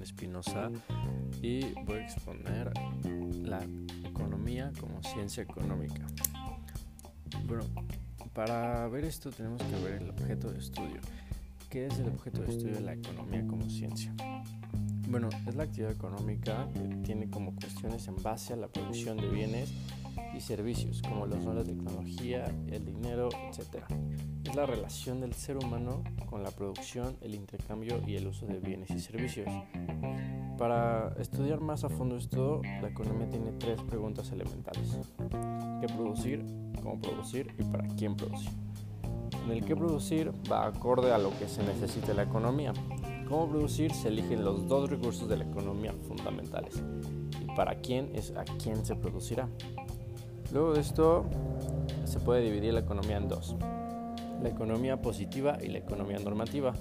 Juan Espinosa y voy a exponer la economía como ciencia económica. Bueno, para ver esto tenemos que ver el objeto de estudio. ¿Qué es el objeto de estudio de la economía como ciencia? Bueno, es la actividad económica que tiene como cuestiones en base a la producción de bienes y servicios, como lo son la tecnología, el dinero, etc. Es la relación del ser humano con la producción, el intercambio y el uso de bienes y servicios. Para estudiar más a fondo esto, la economía tiene tres preguntas elementales. ¿Qué producir? ¿Cómo producir? ¿Y para quién producir? En el que producir va acorde a lo que se necesita en la economía. Cómo producir se eligen los dos recursos de la economía fundamentales. Y para quién es a quién se producirá. Luego de esto se puede dividir la economía en dos. La economía positiva y la economía normativa.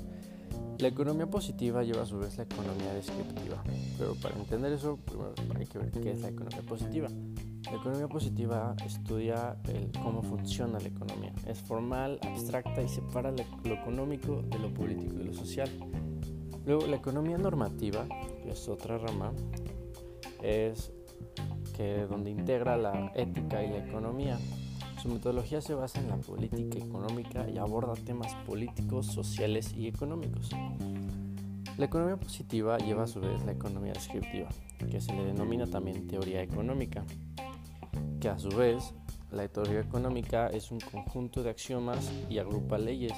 La economía positiva lleva a su vez la economía descriptiva. Pero para entender eso, primero hay que ver qué es la economía positiva. La economía positiva estudia el cómo funciona la economía. Es formal, abstracta y separa lo económico de lo político y lo social. Luego, la economía normativa, que es otra rama, es donde integra la ética y la economía. Su metodología se basa en la política económica y aborda temas políticos, sociales y económicos. La economía positiva lleva a su vez la economía descriptiva, que se le denomina también teoría económica, que a su vez la teoría económica es un conjunto de axiomas y agrupa leyes,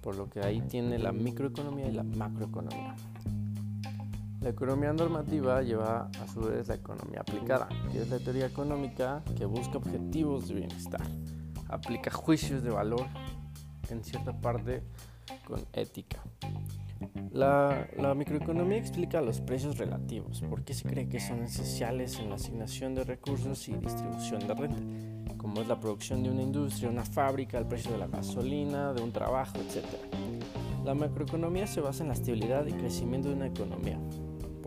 por lo que ahí tiene la microeconomía y la macroeconomía. La economía normativa lleva a su vez la economía aplicada, que es la teoría económica que busca objetivos de bienestar, aplica juicios de valor en cierta parte con ética. La, la, microeconomía explica los precios relativos, por qué se cree que son esenciales en la asignación de recursos y distribución de renta, como es la producción de una industria, una fábrica, el precio de la gasolina, de un trabajo, etc. La macroeconomía se basa en la estabilidad y crecimiento de una economía,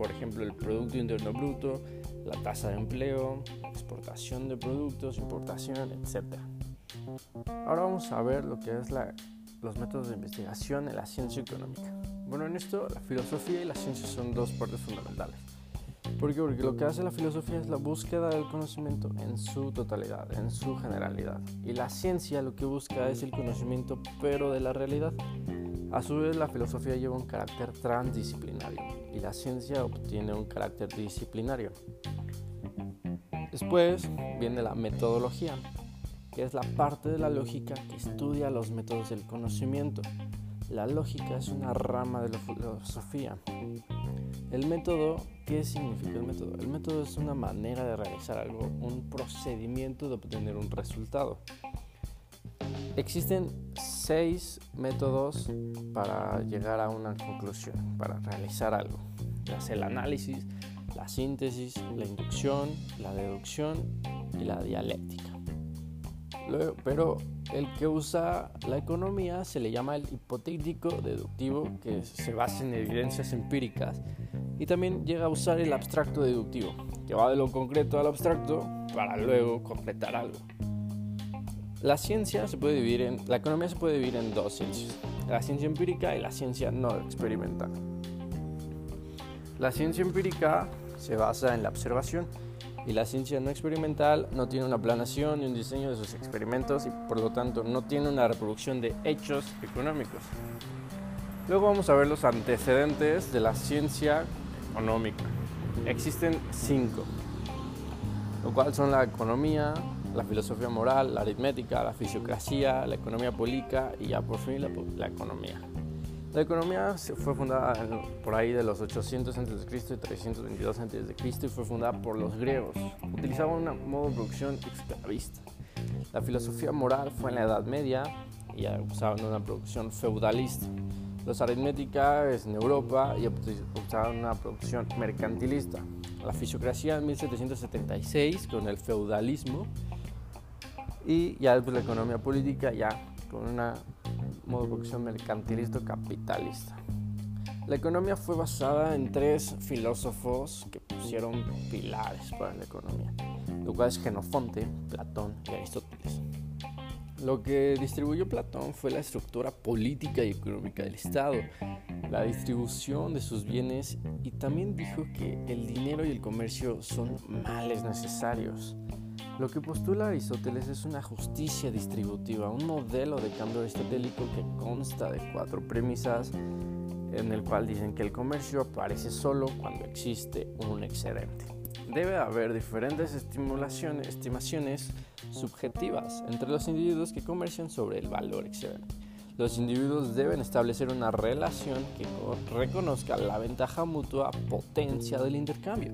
por ejemplo el Producto Interno Bruto, la tasa de empleo, exportación de productos, importación, etc. Ahora vamos a ver lo que es la, los métodos de investigación en la ciencia económica. Bueno, en esto la filosofía y la ciencia son dos partes fundamentales. ¿Por qué? Porque lo que hace la filosofía es la búsqueda del conocimiento en su totalidad, en su generalidad. Y la ciencia lo que busca es el conocimiento pero de la realidad. A su vez, la filosofía lleva un carácter transdisciplinario y la ciencia obtiene un carácter disciplinario. Después viene la metodología, que es la parte de la lógica que estudia los métodos del conocimiento. La lógica es una rama de la filosofía. El método, ¿qué significa el método? El método es una manera de realizar algo, un procedimiento de obtener un resultado. Existen seis métodos para llegar a una conclusión, para realizar algo. Ya el análisis, la síntesis, la inducción, la deducción y la dialéctica. pero el que usa la economía se le llama el hipotético deductivo, que se basa en evidencias empíricas, y también llega a usar el abstracto deductivo, que va de lo concreto al abstracto para luego completar algo. La ciencia se puede dividir en, la economía se puede dividir en dos ciencias, la ciencia empírica y la ciencia no experimental. La ciencia empírica se basa en la observación y la ciencia no experimental no tiene una planación ni un diseño de sus experimentos y por lo tanto no tiene una reproducción de hechos económicos. Luego vamos a ver los antecedentes de la ciencia económica. Existen cinco, lo cual son la economía, la filosofía moral, la aritmética, la fisiocracia, la economía política y ya por fin la, economía. La economía fue fundada por ahí de los 800 a.C. y 322 a.C. y fue fundada por los griegos. Utilizaba un modo de producción esclavista. La filosofía moral fue en la Edad Media y usaban una producción feudalista. Los aritméticas en Europa y usaban una producción mercantilista. La fisiocracia en 1776 con el feudalismo y ya después la economía política ya con una modo de producción mercantilista capitalista. La economía fue basada en tres filósofos que pusieron pilares para la economía, lo cual es Genofonte, Platón y Aristóteles. Lo que distribuyó Platón fue la estructura política y económica del Estado, la distribución de sus bienes y también dijo que el dinero y el comercio son males necesarios. Lo que postula Aristóteles es una justicia distributiva, un modelo de cambio aristotélico que consta de cuatro premisas en el cual dicen que el comercio aparece solo cuando existe un excedente debe haber diferentes estimaciones subjetivas entre los individuos que comercian sobre el valor excedente. Los individuos deben establecer una relación que reconozca la ventaja mutua potencia del intercambio.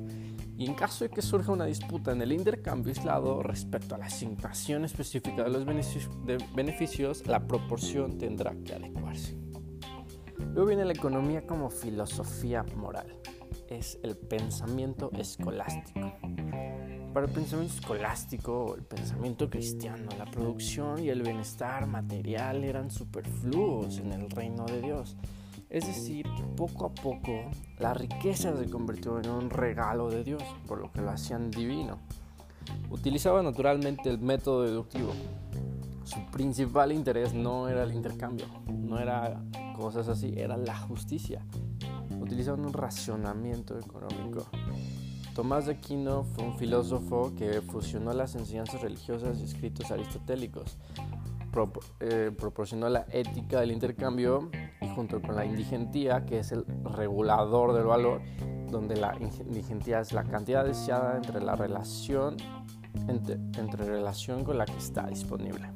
Y en caso de que surja una disputa en el intercambio aislado respecto a la asignación específica de los beneficios, la proporción tendrá que adecuarse. Luego viene la economía como filosofía moral es el pensamiento escolástico. Para el pensamiento escolástico, el pensamiento cristiano, la producción y el bienestar material eran superfluos en el reino de Dios. Es decir, poco a poco la riqueza se convirtió en un regalo de Dios, por lo que lo hacían divino. Utilizaba naturalmente el método deductivo. Su principal interés no era el intercambio, no era cosas así, era la justicia utilizaban un racionamiento económico. Tomás de Aquino fue un filósofo que fusionó las enseñanzas religiosas y escritos aristotélicos, eh, proporcionó la ética del intercambio y junto con la indigentía, que es el regulador del valor, donde la indigentía es la cantidad deseada entre la relación entre relación con la que está disponible.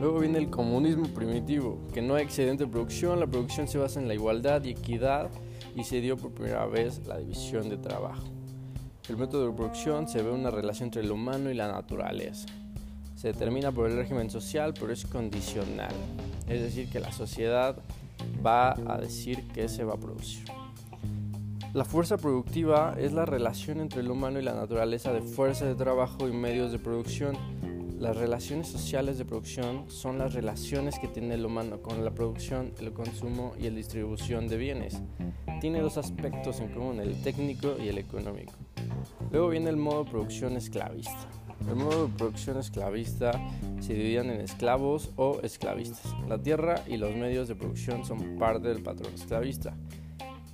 Luego viene el comunismo primitivo, que no hay excedente de producción, la producción se basa en la igualdad y equidad y se dio por primera vez la división de trabajo. El método de producción se ve una relación entre lo humano y la naturaleza. Se determina por el régimen social, pero es condicional. Es decir, que la sociedad va a decir qué se va a producir. La fuerza productiva es la relación entre el humano y la naturaleza de fuerza de trabajo y medios de producción las relaciones sociales de producción son las relaciones que tiene el humano con la producción, el consumo y la distribución de bienes. Tiene dos aspectos en común, el técnico y el económico. Luego viene el modo producción esclavista. El modo de producción esclavista se dividían en esclavos o esclavistas. La tierra y los medios de producción son parte del patrón esclavista.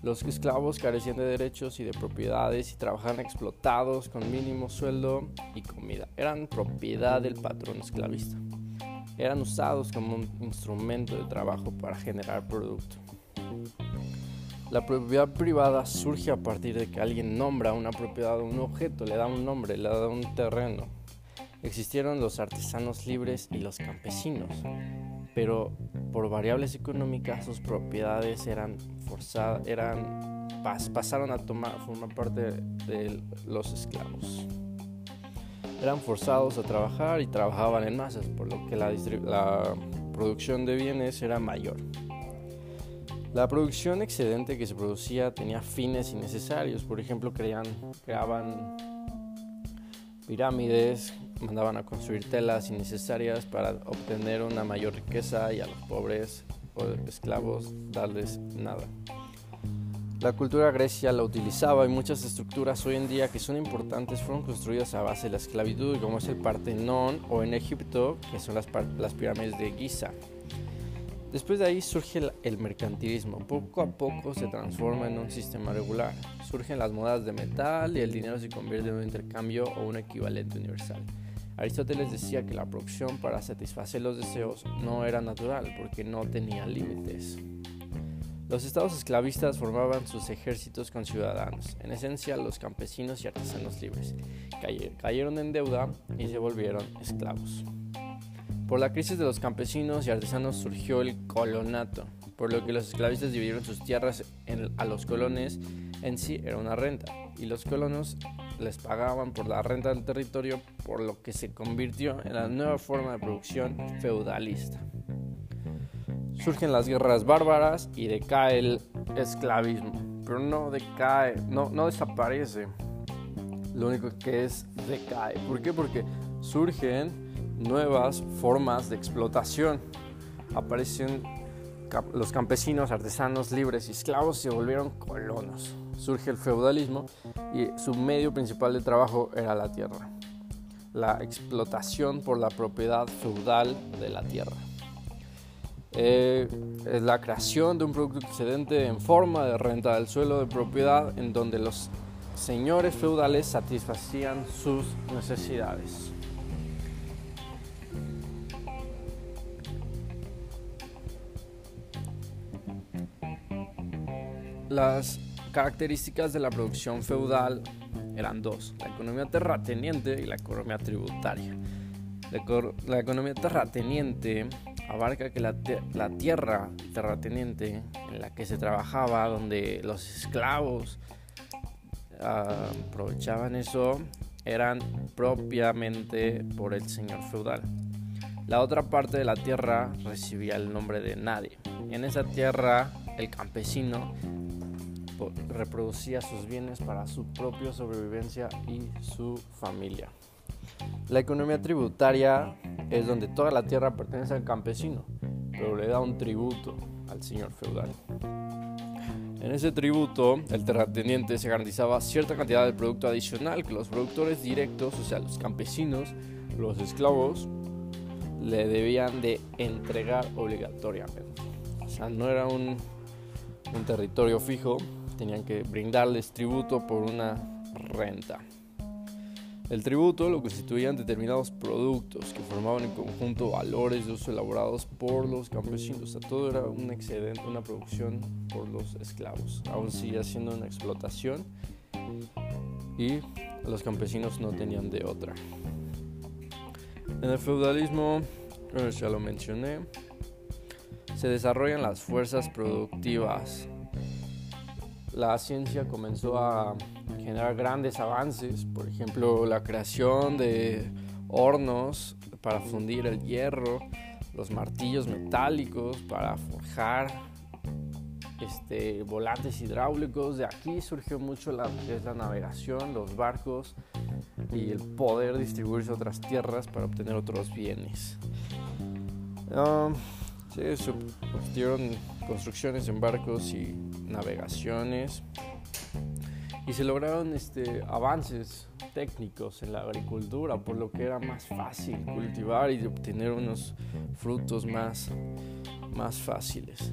Los esclavos carecían de derechos y de propiedades y trabajaban explotados con mínimo sueldo y comida. Eran propiedad del patrón esclavista. Eran usados como un instrumento de trabajo para generar producto. La propiedad privada surge a partir de que alguien nombra una propiedad un objeto, le da un nombre, le da un terreno. Existieron los artesanos libres y los campesinos pero por variables económicas sus propiedades eran forzadas, eran pasaron a tomar formar parte de los esclavos. Eran forzados a trabajar y trabajaban en masas, por lo que la, la producción de bienes era mayor. La producción excedente que se producía tenía fines innecesarios, por ejemplo, creaban pirámides, mandaban a construir telas innecesarias para obtener una mayor riqueza y a los pobres o esclavos darles nada. La cultura grecia la utilizaba y muchas estructuras hoy en día que son importantes fueron construidas a base de la esclavitud, como es el Partenón o en Egipto, que son las, las pirámides de Giza. Después de ahí surge el, mercantilismo. Poco a poco se transforma en un sistema regular. Surgen las modas de metal y el dinero se convierte en un intercambio o un equivalente universal. Aristóteles decía que la producción para satisfacer los deseos no era natural porque no tenía límites. Los estados esclavistas formaban sus ejércitos con ciudadanos, en esencia los campesinos y artesanos libres. Cayeron en deuda y se volvieron esclavos. Por la crisis de los campesinos y artesanos surgió el colonato, por lo que los esclavistas dividieron sus tierras a los colones, en sí era una renta, y los colonos les pagaban por la renta del territorio, por lo que se convirtió en la nueva forma de producción feudalista. Surgen las guerras bárbaras y decae el esclavismo, pero no decae, no, no desaparece. Lo único que es decae. ¿Por qué? Porque surgen nuevas formas de explotación. Aparecen los campesinos, artesanos libres y esclavos se volvieron colonos. Surge el feudalismo y su medio principal de trabajo era la tierra. la explotación por la propiedad feudal de la tierra. Eh, es la creación de un producto excedente en forma de renta del suelo de propiedad en donde los señores feudales satisfacían sus necesidades. Las características de la producción feudal eran dos, la economía terrateniente y la economía tributaria. La, economía terrateniente abarca que la, tierra terrateniente en la que se trabajaba, donde los esclavos ah, aprovechaban eso, eran propiamente por el señor feudal. La otra parte de la tierra recibía el nombre de nadie. En esa tierra el campesino reproducía sus bienes para su propia sobrevivencia y su familia. La economía tributaria es donde toda la tierra pertenece al campesino, pero le da un tributo al señor feudal. En ese tributo, el terrateniente se garantizaba cierta cantidad de producto adicional que los productores directos, o sea, los campesinos, los esclavos, le debían de entregar obligatoriamente. O sea, no era un, un territorio fijo, tenían que brindarles tributo por una renta. El tributo lo constituían determinados productos que formaban en conjunto valores de uso elaborados por los campesinos. O sea, todo era un excedente, una producción por los esclavos. Aún sigue siendo una explotación y los campesinos no tenían de otra. En el feudalismo, ya lo mencioné, se desarrollan las fuerzas productivas la ciencia comenzó a generar grandes avances, por ejemplo, la creación de hornos para fundir el hierro, los martillos metálicos para forjar este, volantes hidráulicos. De aquí surgió mucho la, la navegación, los barcos y el poder distribuirse a otras tierras para obtener otros bienes. Um, se obtuvieron construcciones en barcos y navegaciones y se lograron este, avances técnicos en la agricultura, por lo que era más fácil cultivar y obtener unos frutos más, más fáciles.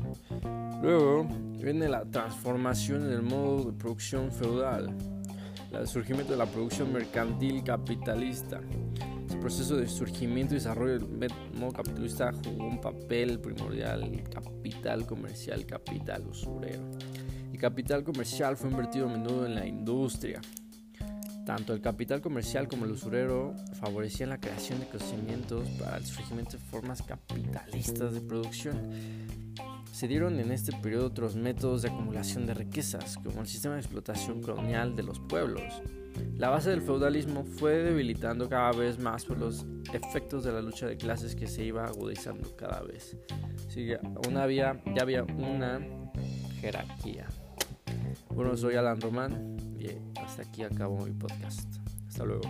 Luego viene la transformación en el modo de producción feudal, el surgimiento de la producción mercantil capitalista. El proceso de surgimiento y desarrollo del modo capitalista jugó un papel primordial el capital comercial, capital usurero. El capital comercial fue invertido a menudo en la industria. Tanto el capital comercial como el usurero favorecían la creación de conocimientos para el surgimiento de formas capitalistas de producción. Se dieron en este periodo otros métodos de acumulación de riquezas, como el sistema de explotación colonial de los pueblos. La base del feudalismo fue debilitando cada vez más por los efectos de la lucha de clases que se iba agudizando cada vez. Así que había, ya había una jerarquía. Bueno, soy Alan Román y hasta aquí acabo mi podcast. Hasta luego.